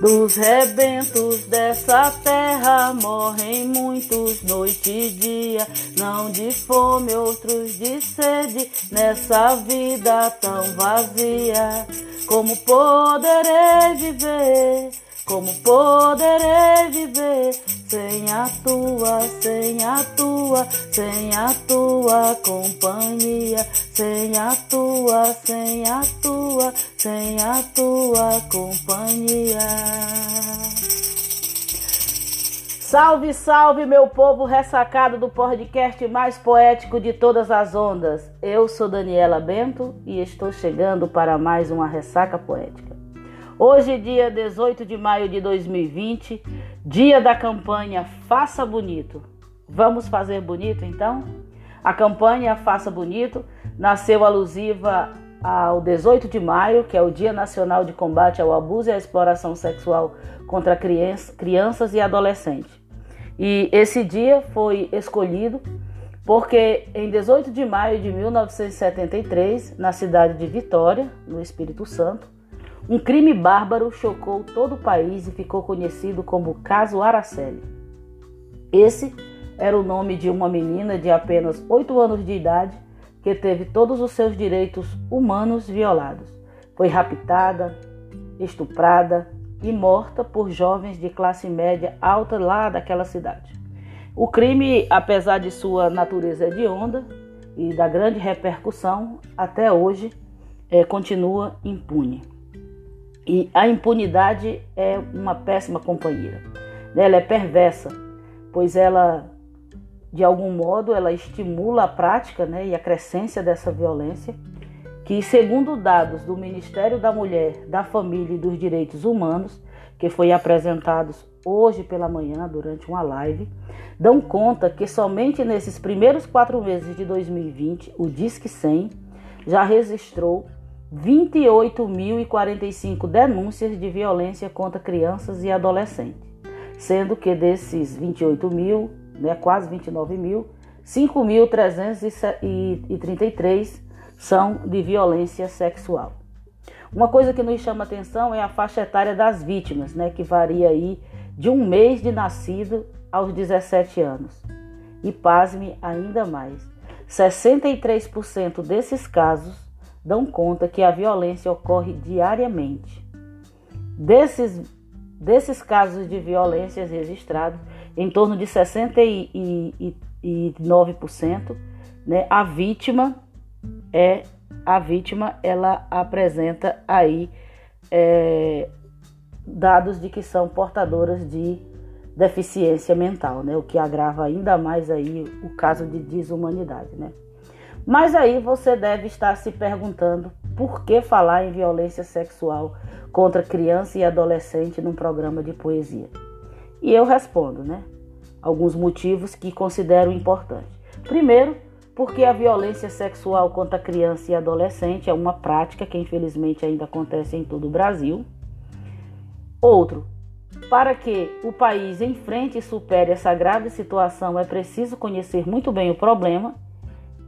Dos rebentos dessa terra morrem muitos noite e dia, não de fome, outros de sede, nessa vida tão vazia. Como poderei viver? Como poderei viver sem a tua, sem a tua, sem a tua companhia, sem a tua, sem a tua, sem a tua companhia. Salve, salve, meu povo ressacado do podcast mais poético de todas as ondas. Eu sou Daniela Bento e estou chegando para mais uma ressaca poética. Hoje, dia 18 de maio de 2020, dia da campanha Faça Bonito. Vamos fazer bonito então? A campanha Faça Bonito nasceu alusiva ao 18 de maio, que é o Dia Nacional de Combate ao Abuso e à Exploração Sexual contra Crianças e Adolescentes. E esse dia foi escolhido porque em 18 de maio de 1973, na cidade de Vitória, no Espírito Santo, um crime bárbaro chocou todo o país e ficou conhecido como Caso Araceli. Esse era o nome de uma menina de apenas 8 anos de idade que teve todos os seus direitos humanos violados. Foi raptada, estuprada e morta por jovens de classe média alta lá daquela cidade. O crime, apesar de sua natureza hedionda e da grande repercussão, até hoje é, continua impune. E a impunidade é uma péssima companheira. Ela é perversa, pois ela, de algum modo, ela estimula a prática né, e a crescência dessa violência, que, segundo dados do Ministério da Mulher, da Família e dos Direitos Humanos, que foi apresentados hoje pela manhã durante uma live, dão conta que somente nesses primeiros quatro meses de 2020, o Disque 100 já registrou 28.045 denúncias de violência contra crianças e adolescentes, sendo que desses 28 mil, né, quase 29 mil, 5.333 são de violência sexual. Uma coisa que nos chama atenção é a faixa etária das vítimas, né, que varia aí de um mês de nascido aos 17 anos. E pasme ainda mais, 63% desses casos dão conta que a violência ocorre diariamente. Desses, desses casos de violências registrados, em torno de 69%, né, a vítima é a vítima ela apresenta aí é, dados de que são portadoras de deficiência mental, né, o que agrava ainda mais aí o caso de desumanidade, né. Mas aí você deve estar se perguntando por que falar em violência sexual contra criança e adolescente num programa de poesia. E eu respondo, né? Alguns motivos que considero importantes. Primeiro, porque a violência sexual contra criança e adolescente é uma prática que infelizmente ainda acontece em todo o Brasil. Outro, para que o país enfrente e supere essa grave situação é preciso conhecer muito bem o problema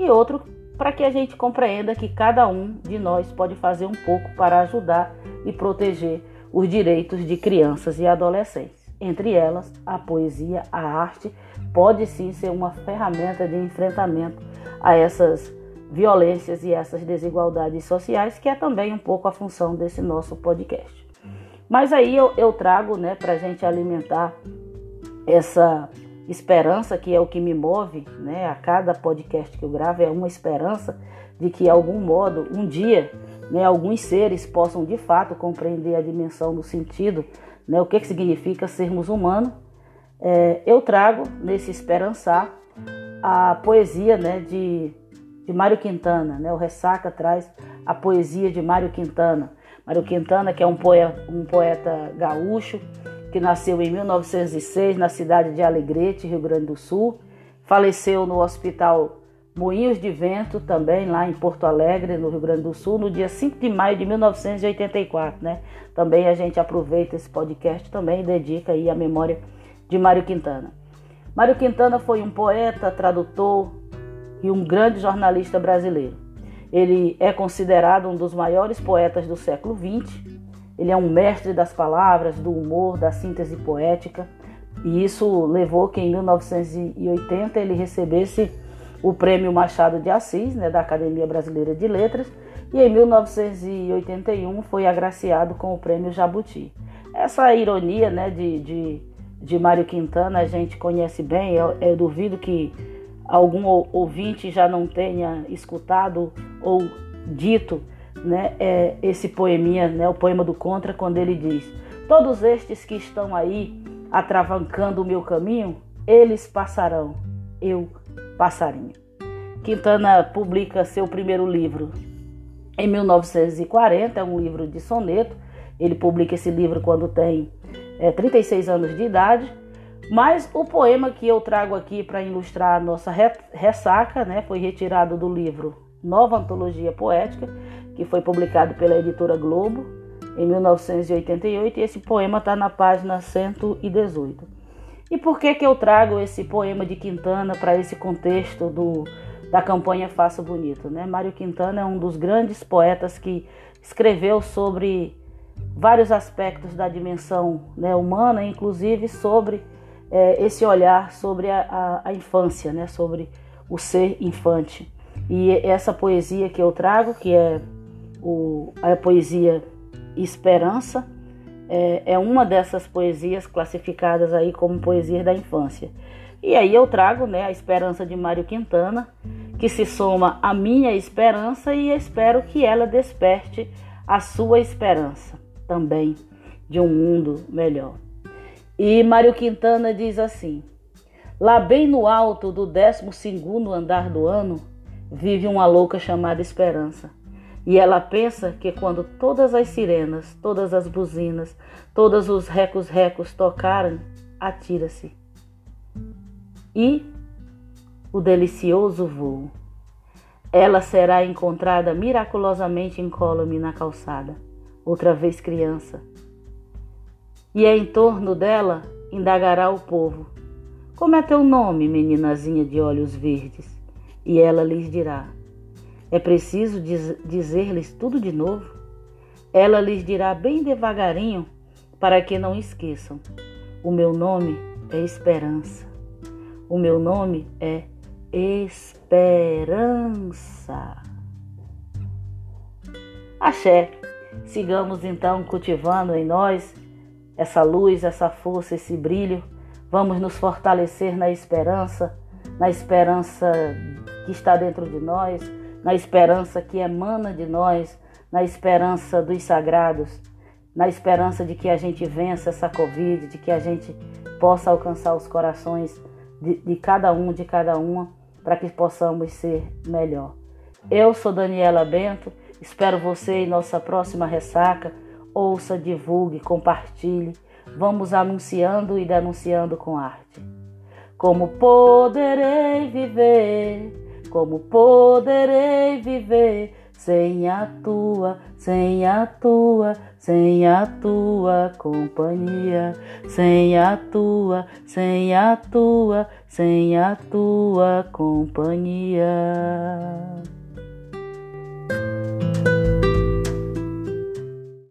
e outro para que a gente compreenda que cada um de nós pode fazer um pouco para ajudar e proteger os direitos de crianças e adolescentes. Entre elas, a poesia, a arte, pode sim ser uma ferramenta de enfrentamento a essas violências e essas desigualdades sociais, que é também um pouco a função desse nosso podcast. Mas aí eu, eu trago né, para a gente alimentar essa esperança, que é o que me move, né? A cada podcast que eu gravo é uma esperança de que, de algum modo, um dia, né, alguns seres possam de fato compreender a dimensão do sentido, né? O que, que significa sermos humanos. É, eu trago nesse esperançar a poesia, né, de, de Mário Quintana, né? O Ressaca traz a poesia de Mário Quintana. Mário Quintana, que é um poeta, um poeta gaúcho, que nasceu em 1906 na cidade de Alegrete, Rio Grande do Sul. Faleceu no Hospital Moinhos de Vento, também lá em Porto Alegre, no Rio Grande do Sul, no dia 5 de maio de 1984, né? Também a gente aproveita esse podcast também e dedica aí a memória de Mário Quintana. Mário Quintana foi um poeta, tradutor e um grande jornalista brasileiro. Ele é considerado um dos maiores poetas do século XX Ele é um mestre das palavras, do humor, da síntese poética. E isso levou que em 1980 ele recebesse o Prêmio Machado de Assis, né, da Academia Brasileira de Letras, e em 1981 foi agraciado com o Prêmio Jabuti. Essa ironia né, de, de, de Mário Quintana a gente conhece bem, eu, eu duvido que algum ouvinte já não tenha escutado ou dito né, é, esse poeminha, né, o poema do Contra, quando ele diz: Todos estes que estão aí atravancando o meu caminho, eles passarão, eu passarinho. Quintana publica seu primeiro livro em 1940, é um livro de soneto. Ele publica esse livro quando tem é, 36 anos de idade. Mas o poema que eu trago aqui para ilustrar a nossa ressaca né, foi retirado do livro Nova Antologia Poética, que foi publicado pela editora Globo em 1988, e esse poema está na página 118. E por que, que eu trago esse poema de Quintana para esse contexto do, da campanha Faça Bonito? Né? Mário Quintana é um dos grandes poetas que escreveu sobre vários aspectos da dimensão né, humana, inclusive sobre é, esse olhar sobre a, a, a infância, né, sobre o ser infante. E essa poesia que eu trago, que é o, a poesia Esperança, é, é, uma dessas poesias classificadas aí como poesia da infância. E aí eu trago né, a Esperança de Mário Quintana, que se soma à minha esperança e espero que ela desperte a sua esperança também de um mundo melhor. E Mário Quintana diz assim: Lá bem no alto do 12 andar do ano, vive uma louca chamada Esperança. E ela pensa que quando todas as sirenas, todas as buzinas, todos os recos-recos tocarem, atira-se. E o delicioso voo. Ela será encontrada miraculosamente incólume na calçada, outra vez criança. E em torno dela indagará o povo: Como é teu nome, meninazinha de olhos verdes? E ela lhes dirá: É preciso diz dizer-lhes tudo de novo? Ela lhes dirá bem devagarinho, para que não esqueçam: O meu nome é Esperança. O meu nome é Esperança. Axé. Sigamos então cultivando em nós essa luz, essa força, esse brilho. Vamos nos fortalecer na esperança, na esperança que está dentro de nós, na esperança que emana de nós, na esperança dos sagrados, na esperança de que a gente vença essa Covid, de que a gente possa alcançar os corações de, de cada um, de cada uma, para que possamos ser melhor. Eu sou Daniela Bento, espero você em nossa próxima ressaca. Ouça, divulgue, compartilhe. Vamos anunciando e denunciando com arte. Como poderei viver? Como poderei viver sem a tua, sem a tua, sem a tua companhia? Sem a tua, sem a tua, sem a tua companhia.